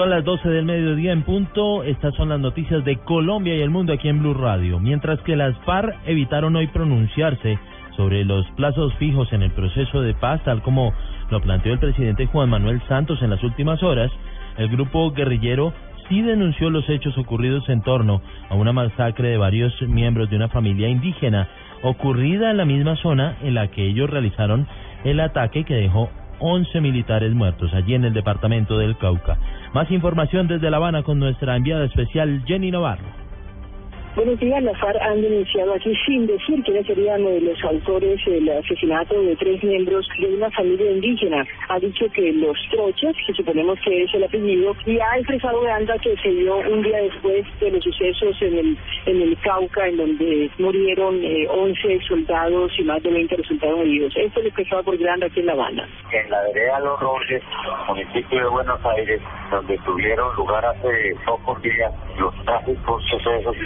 Son las 12 del mediodía en punto. Estas son las noticias de Colombia y el mundo aquí en Blue Radio. Mientras que las FARC evitaron hoy pronunciarse sobre los plazos fijos en el proceso de paz, tal como lo planteó el presidente Juan Manuel Santos en las últimas horas, el grupo guerrillero sí denunció los hechos ocurridos en torno a una masacre de varios miembros de una familia indígena ocurrida en la misma zona en la que ellos realizaron el ataque que dejó 11 militares muertos allí en el departamento del Cauca. Más información desde La Habana con nuestra enviada especial Jenny Navarro. Buenos días, la FARC han denunciado aquí sin decir quiénes serían eh, los autores del asesinato de tres miembros de una familia indígena. Ha dicho que los troches, que suponemos que es el apellido, y ha expresado anda que se dio un día después de los sucesos en el, en el Cauca, en donde murieron eh, 11 soldados y más de 20 resultados heridos. Esto es expresado por Granda aquí en La Habana. En la vereda Los Robles, municipio de Buenos Aires, donde tuvieron lugar hace pocos días los trágicos sucesos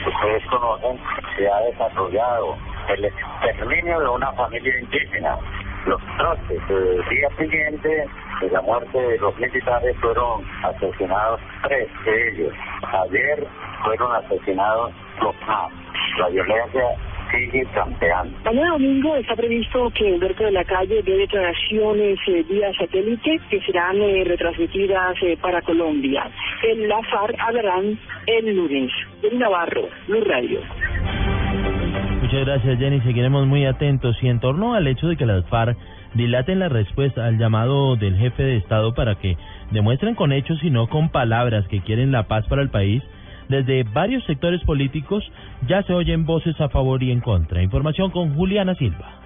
que se ha desarrollado el exterminio de una familia indígena. Los troces, el día siguiente de la muerte de los militares fueron asesinados tres de ellos. Ayer fueron asesinados los más. La violencia sigue campeando. Mañana domingo está previsto que Humberto de la Calle dé declaraciones eh, vía satélite que serán eh, retransmitidas eh, para Colombia. En la FARC hablarán el lunes. En Navarro, Blue Radio. Muchas gracias Jenny, seguiremos muy atentos y en torno al hecho de que las FARC dilaten la respuesta al llamado del jefe de Estado para que demuestren con hechos y no con palabras que quieren la paz para el país, desde varios sectores políticos ya se oyen voces a favor y en contra. Información con Juliana Silva.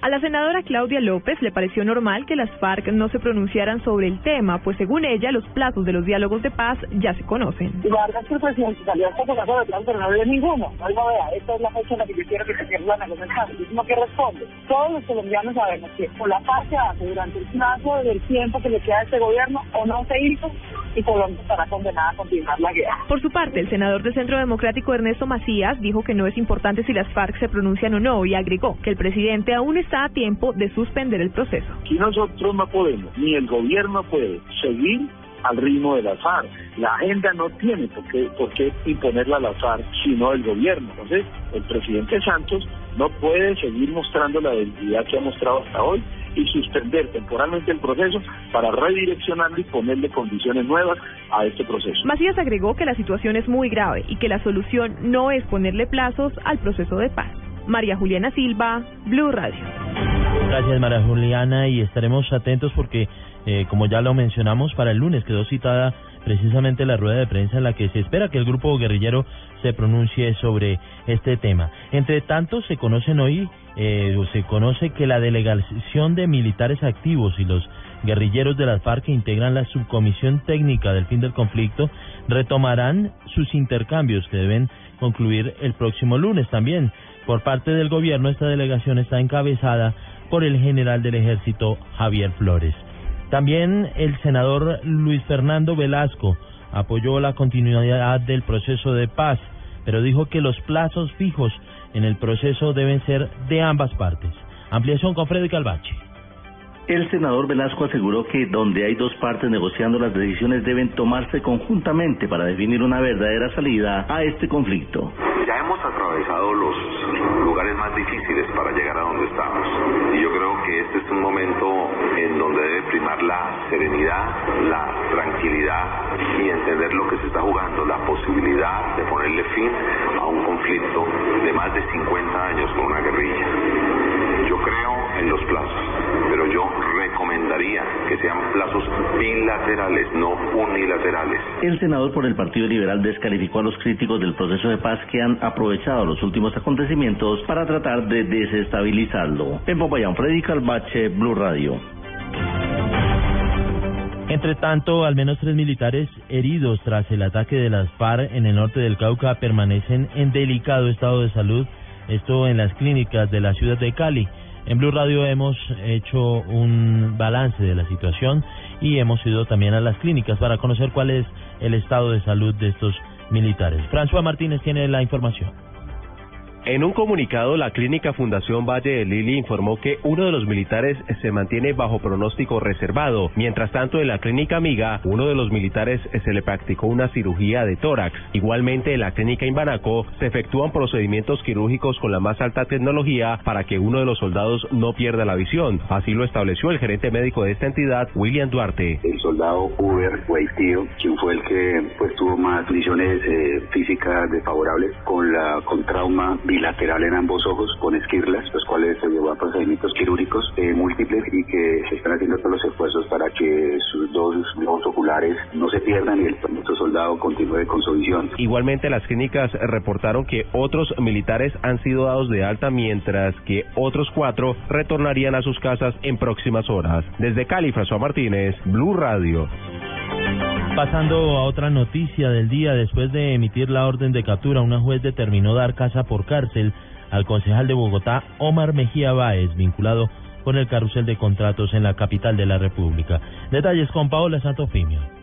A la senadora Claudia López le pareció normal que las FARC no se pronunciaran sobre el tema, pues según ella los plazos de los diálogos de paz ya se conocen. Y la verdad es que el presidente salió hasta con la de plan, pero no había ninguno. Oiga, vea, esta es la fecha en la que yo quiero que se pierda la negociación. ¿Y no que responde? Todos los colombianos sabemos que o la paz se hace durante el plazo del tiempo que le queda a este gobierno o no se hizo y Colombia estará condenada a continuar la guerra. Por su parte, el senador del Centro Democrático Ernesto Macías dijo que no es importante si las FARC se pronuncian o no y agregó que el presidente aún está a tiempo de suspender el proceso. Y nosotros no podemos, ni el gobierno puede seguir al ritmo de la FARC. La agenda no tiene por qué, imponerla a la FARC, sino el gobierno. Entonces, el presidente Santos no puede seguir mostrando la debilidad que ha mostrado hasta hoy y suspender temporalmente el proceso para redireccionarlo y ponerle condiciones nuevas a este proceso. Macías agregó que la situación es muy grave y que la solución no es ponerle plazos al proceso de paz. María Juliana Silva, Blue Radio. Gracias María Juliana y estaremos atentos porque, eh, como ya lo mencionamos, para el lunes quedó citada precisamente la rueda de prensa en la que se espera que el grupo guerrillero se pronuncie sobre este tema. Entre tanto, se conocen hoy, eh, se conoce que la delegación de militares activos y los guerrilleros de las FARC que integran la subcomisión técnica del fin del conflicto retomarán sus intercambios que deben concluir el próximo lunes también. Por parte del gobierno, esta delegación está encabezada por el general del ejército Javier Flores. También el senador Luis Fernando Velasco apoyó la continuidad del proceso de paz, pero dijo que los plazos fijos en el proceso deben ser de ambas partes. Ampliación con Freddy Calvache. El senador Velasco aseguró que donde hay dos partes negociando las decisiones deben tomarse conjuntamente para definir una verdadera salida a este conflicto. Ya hemos atravesado los lugares más difíciles para llegar a donde estamos y yo creo que este es momento en donde debe primar la serenidad, la tranquilidad y entender lo que se está jugando, la posibilidad de ponerle fin a un conflicto de más de 50 años con una guerrilla. Yo creo en los plazos, pero yo recomendaría que sean plazos bilaterales, no unilaterales. El senador por el Partido Liberal descalificó a los críticos del proceso de paz que han aprovechado los últimos acontecimientos para tratar de desestabilizarlo. En Popayán, Freddy Calvache, Blue Radio. Entre tanto, al menos tres militares heridos tras el ataque de las FARC en el norte del Cauca permanecen en delicado estado de salud, esto en las clínicas de la ciudad de Cali. En Blue Radio hemos hecho un balance de la situación y hemos ido también a las clínicas para conocer cuál es el estado de salud de estos militares. François Martínez tiene la información. En un comunicado, la clínica Fundación Valle de Lili informó que uno de los militares se mantiene bajo pronóstico reservado. Mientras tanto, en la clínica Amiga, uno de los militares se le practicó una cirugía de tórax. Igualmente, en la clínica Imbanaco se efectúan procedimientos quirúrgicos con la más alta tecnología para que uno de los soldados no pierda la visión. Así lo estableció el gerente médico de esta entidad, William Duarte. El soldado Uber tío, quien fue el que pues tuvo más lesiones eh, físicas desfavorables con la con trauma bilateral en ambos ojos con esquirlas, los cuales se llevó a procedimientos quirúrgicos eh, múltiples y que se están haciendo todos los esfuerzos para que sus dos globos oculares no se pierdan y el nuestro soldado continúe con su visión. Igualmente las clínicas reportaron que otros militares han sido dados de alta mientras que otros cuatro retornarían a sus casas en próximas horas. Desde Cali, François Martínez, Blue Radio. Pasando a otra noticia del día, después de emitir la orden de captura, una juez determinó dar casa por cárcel al concejal de Bogotá, Omar Mejía Báez, vinculado con el carrusel de contratos en la capital de la República. Detalles con Paola Santofimio.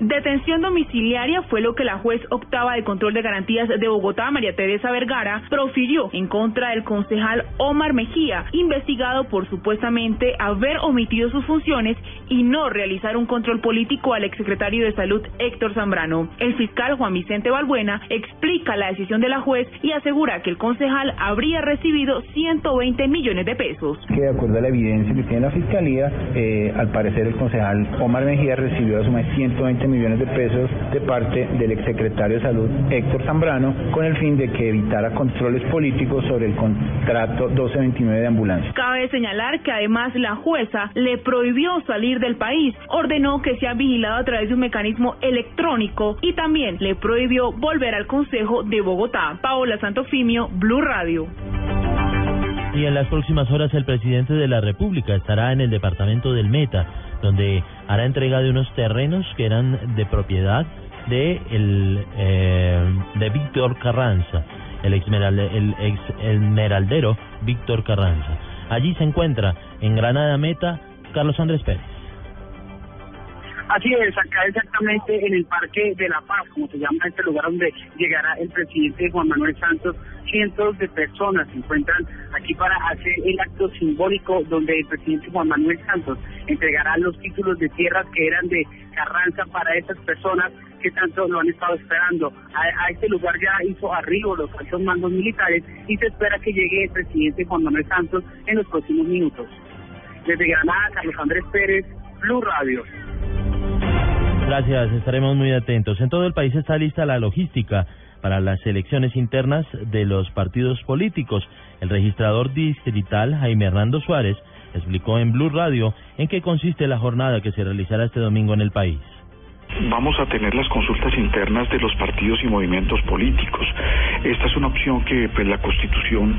Detención domiciliaria fue lo que la juez octava de control de garantías de Bogotá, María Teresa Vergara, profirió en contra del concejal Omar Mejía, investigado por supuestamente haber omitido sus funciones y no realizar un control político al exsecretario de Salud Héctor Zambrano. El fiscal Juan Vicente Balbuena explica la decisión de la juez y asegura que el concejal habría recibido 120 millones de pesos. Que de acuerdo a la evidencia que tiene la fiscalía, eh, al parecer el concejal Omar Mejía recibió a suma de 120 millones de pesos de parte del exsecretario de Salud Héctor Zambrano con el fin de que evitara controles políticos sobre el contrato 1229 de ambulancia. Cabe señalar que además la jueza le prohibió salir del país, ordenó que sea vigilado a través de un mecanismo electrónico y también le prohibió volver al Consejo de Bogotá. Paola Santofimio, Blue Radio. Y en las próximas horas el presidente de la República estará en el departamento del Meta donde hará entrega de unos terrenos que eran de propiedad de el eh, de Víctor Carranza, el el ex esmeraldero Víctor Carranza. Allí se encuentra en Granada Meta Carlos Andrés Pérez. Así es, acá exactamente en el Parque de la Paz, como se llama este lugar donde llegará el presidente Juan Manuel Santos. Cientos de personas se encuentran aquí para hacer el acto simbólico donde el presidente Juan Manuel Santos entregará los títulos de tierras que eran de Carranza para esas personas que tanto lo han estado esperando. A, este lugar ya hizo arribo los altos mandos militares y se espera que llegue el presidente Juan Manuel Santos en los próximos minutos. Desde Granada, Carlos Andrés Pérez, Blue Radio. Gracias, estaremos muy atentos. En todo el país está lista la logística para las elecciones internas de los partidos políticos. El registrador distrital Jaime Hernando Suárez explicó en Blue Radio en qué consiste la jornada que se realizará este domingo en el país vamos a tener las consultas internas de los partidos y movimientos políticos. Esta es una opción que pues, la Constitución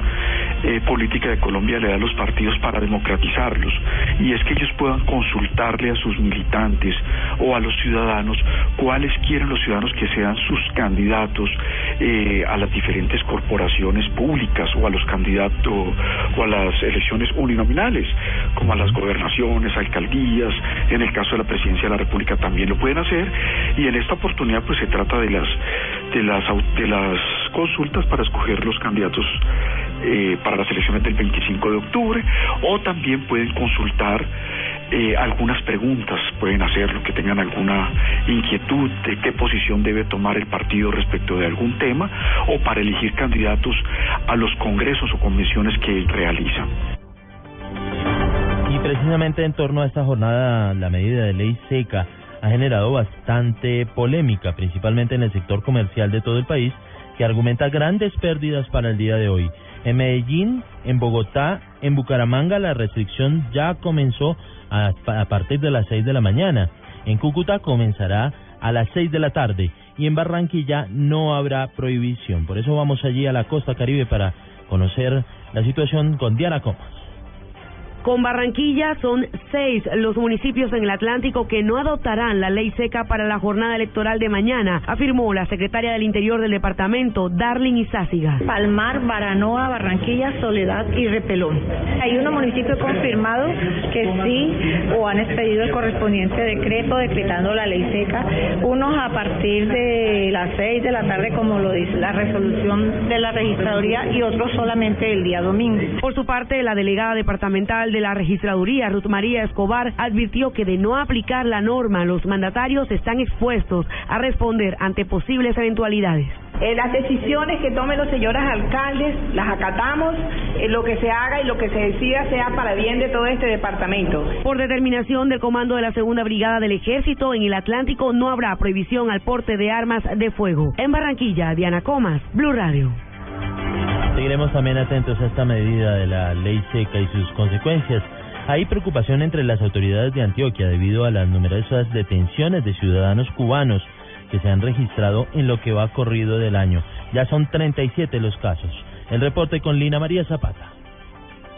eh, Política de Colombia le da a los partidos para democratizarlos y es que ellos puedan consultarle a sus militantes o a los ciudadanos cuáles quieren los ciudadanos que sean sus candidatos eh, a las diferentes corporaciones públicas o a los candidatos o a las elecciones uninominales, como a las gobernaciones, alcaldías, en el caso de la presidencia de la República también lo pueden hacer. Y en esta oportunidad pues se trata de las de las de las consultas para escoger los candidatos eh, para las elecciones del 25 de octubre o también pueden consultar eh, algunas preguntas, pueden hacerlo, que tengan alguna inquietud de qué posición debe tomar el partido respecto de algún tema o para elegir candidatos a los congresos o convenciones que realizan. Y precisamente en torno a esta jornada, la medida de ley seca ha generado bastante polémica, principalmente en el sector comercial de todo el país, que argumenta grandes pérdidas para el día de hoy. En Medellín, en Bogotá, en Bucaramanga la restricción ya comenzó a, partir de las 6 de la mañana. En Cúcuta comenzará a las 6 de la tarde y en Barranquilla no habrá prohibición. Por eso vamos allí a la costa caribe para conocer la situación con Diana Comas. Con Barranquilla son seis los municipios en el Atlántico que no adoptarán la ley seca para la jornada electoral de mañana, afirmó la secretaria del Interior del departamento, Darling Izáciga. Palmar, Baranoa, Barranquilla, Soledad y Repelón. Hay unos municipios confirmados que sí o han expedido el correspondiente decreto decretando la ley seca, unos a partir de las seis de la tarde como lo dice la resolución de la registraduría y otros solamente el día domingo. Por su parte, la delegada departamental de la registraduría, Ruth María Escobar, advirtió que de no aplicar la norma, los mandatarios están expuestos a responder ante posibles eventualidades. Eh, las decisiones que tomen los señores alcaldes las acatamos, eh, lo que se haga y lo que se decida sea para bien de todo este departamento. Por determinación del comando de la Segunda Brigada del Ejército, en el Atlántico no habrá prohibición al porte de armas de fuego. En Barranquilla, Diana Comas, Blue Radio. Seguiremos también atentos a esta medida de la ley seca y sus consecuencias. Hay preocupación entre las autoridades de Antioquia debido a las numerosas detenciones de ciudadanos cubanos que se han registrado en lo que va corrido del año. Ya son 37 los casos. El reporte con Lina María Zapata.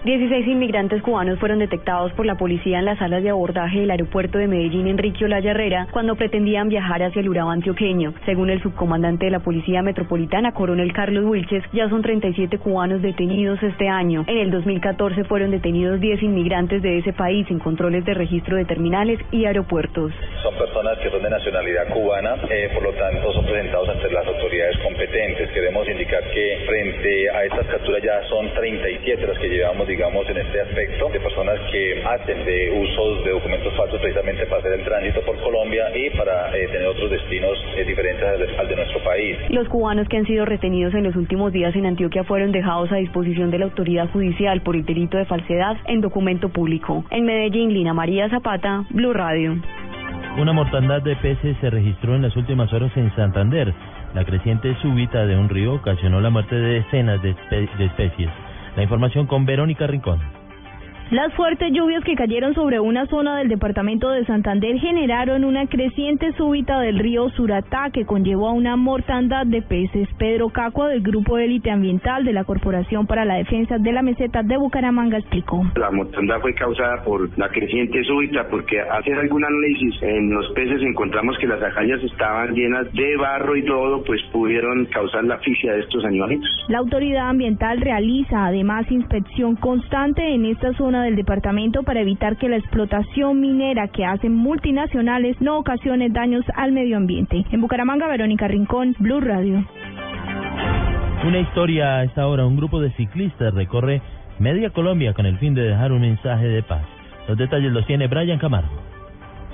16 inmigrantes cubanos fueron detectados por la policía en las salas de abordaje del aeropuerto de Medellín Enrique Olaya Herrera cuando pretendían viajar hacia el Urabá antioqueño. Según el subcomandante de la Policía Metropolitana, coronel Carlos Wilches, ya son 37 cubanos detenidos este año. En el 2014 fueron detenidos 10 inmigrantes de ese país en controles de registro de terminales y aeropuertos. Son personas que son de nacionalidad cubana, eh, por lo tanto son presentados ante las autoridades competentes. Queremos indicar que frente a estas capturas ya son 37 las que llevamos digamos, en este aspecto, de personas que hacen de usos de documentos falsos precisamente para hacer el tránsito por Colombia y para eh, tener otros destinos eh, diferentes al de nuestro país. Los cubanos que han sido retenidos en los últimos días en Antioquia fueron dejados a disposición de la autoridad judicial por el delito de falsedad en documento público. En Medellín, Lina María Zapata, Blue Radio. Una mortandad de peces se registró en las últimas horas en Santander. La creciente súbita de un río ocasionó la muerte de decenas de, de especies. La información con Verónica Rincón. Las fuertes lluvias que cayeron sobre una zona del departamento de Santander generaron una creciente súbita del río Suratá que conllevó a una mortandad de peces. Pedro Cacua del Grupo Élite Ambiental de la Corporación para la Defensa de la Meseta de Bucaramanga explicó. La mortandad fue causada por la creciente súbita porque hacer algún análisis en los peces encontramos que las ajallas estaban llenas de barro y todo, pues pudieron causar la asfixia de estos animalitos. La autoridad ambiental realiza además inspección constante en esta zona del departamento para evitar que la explotación minera que hacen multinacionales no ocasione daños al medio ambiente. En Bucaramanga, Verónica Rincón, Blue Radio. Una historia a esta hora. Un grupo de ciclistas recorre media Colombia con el fin de dejar un mensaje de paz. Los detalles los tiene Brian Camargo.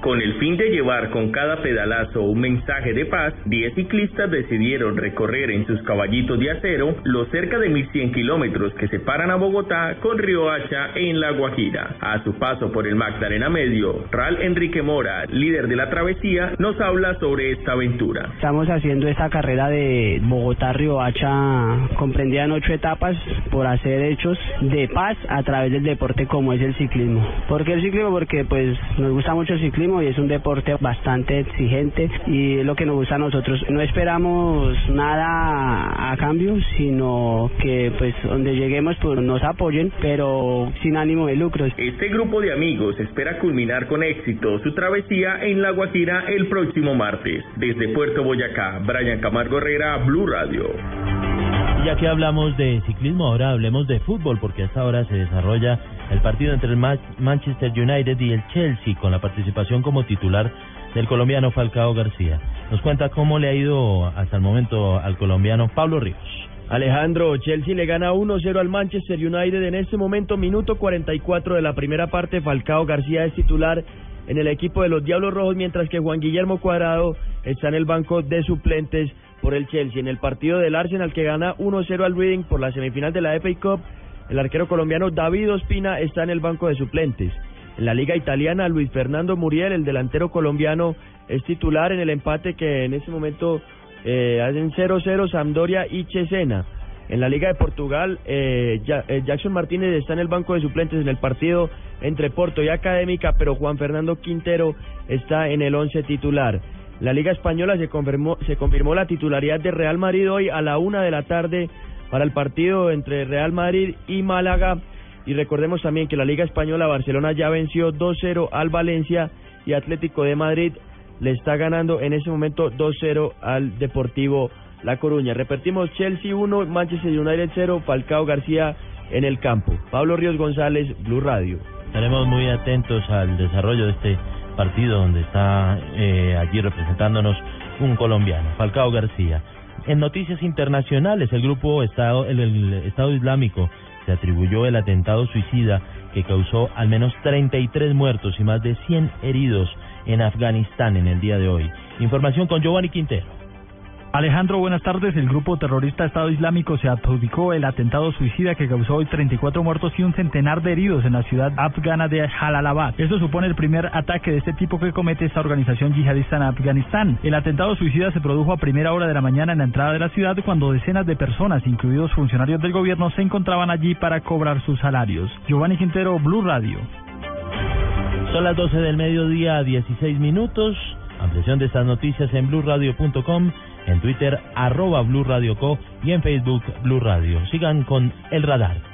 Con el fin de llevar con cada pedalazo un mensaje de paz, 10 ciclistas decidieron recorrer en sus caballitos de acero los cerca de 1100 kilómetros que separan a Bogotá con Río Hacha en La Guajira. A su paso por el Magdalena Medio, Ral Enrique Mora, líder de la travesía, nos habla sobre esta aventura. Estamos haciendo esta carrera de Bogotá-Río Hacha comprendida en ocho etapas por hacer hechos de paz a través del deporte como es el ciclismo. ¿Por qué el ciclismo? Porque pues nos gusta mucho el ciclismo y es un deporte bastante exigente y es lo que nos gusta a nosotros. No esperamos nada a cambio, sino que pues donde lleguemos pues nos apoyen, pero sin ánimo de lucro. Este grupo de amigos espera culminar con éxito su travesía en La Guajira el próximo martes. Desde Puerto Boyacá, Brian Camargo Herrera, Blue Radio. Ya que hablamos de ciclismo, ahora hablemos de fútbol, porque a esta hora se desarrolla el partido entre el Manchester United y el Chelsea, con la participación como titular del colombiano Falcao García. Nos cuenta cómo le ha ido hasta el momento al colombiano Pablo Ríos. Alejandro, Chelsea le gana 1-0 al Manchester United en este momento, minuto 44 de la primera parte. Falcao García es titular en el equipo de los Diablos Rojos, mientras que Juan Guillermo Cuadrado está en el banco de suplentes por el Chelsea. En el partido del Arsenal que gana 1-0 al Reading por la semifinal de la FA Cup, el arquero colombiano David Ospina está en el banco de suplentes. En la liga italiana, Luis Fernando Muriel, el delantero colombiano, es titular en el empate que en ese momento eh, hacen 0-0 Sampdoria y Cesena. En la Liga de Portugal, eh, eh, Jackson Martínez está en el banco de suplentes en el partido entre Porto y Académica, pero Juan Fernando Quintero está en el once titular. La Liga Española se confirmó, se confirmó la titularidad de Real Madrid hoy a la una de la tarde para el partido entre Real Madrid y Málaga Y recordemos también que la Liga Española Barcelona ya venció 2-0 al Valencia y Atlético de Madrid le está ganando en ese momento 2-0 al Deportivo La Coruña. Repetimos Chelsea 1, Manchester United 0, Falcao García en el campo. Pablo Ríos González, Blue Radio. Estaremos muy atentos al desarrollo de este partido donde está eh, allí representándonos un colombiano, Falcao García. En noticias internacionales, el grupo Estado, el, Estado Islámico se atribuyó el atentado suicida que causó al menos 33 muertos y más de 100 heridos en Afganistán en el día de hoy. Información con Giovanni Quintero. Alejandro, buenas tardes. El grupo terrorista Estado Islámico se adjudicó el atentado suicida que causó hoy 34 muertos y un centenar de heridos en la ciudad afgana de Jalalabad. Esto supone el primer ataque de este tipo que comete esta organización yihadista en Afganistán. El atentado suicida se produjo a primera hora de la mañana en la entrada de la ciudad cuando decenas de personas, incluidos funcionarios del gobierno, se encontraban allí para cobrar sus salarios. Giovanni Quintero, Blue Radio. Son las 12 del mediodía, 16 minutos. Ampliación de estas noticias en blueradio.com en Twitter arroba Blue Radio Co y en Facebook Blue Radio. Sigan con El Radar.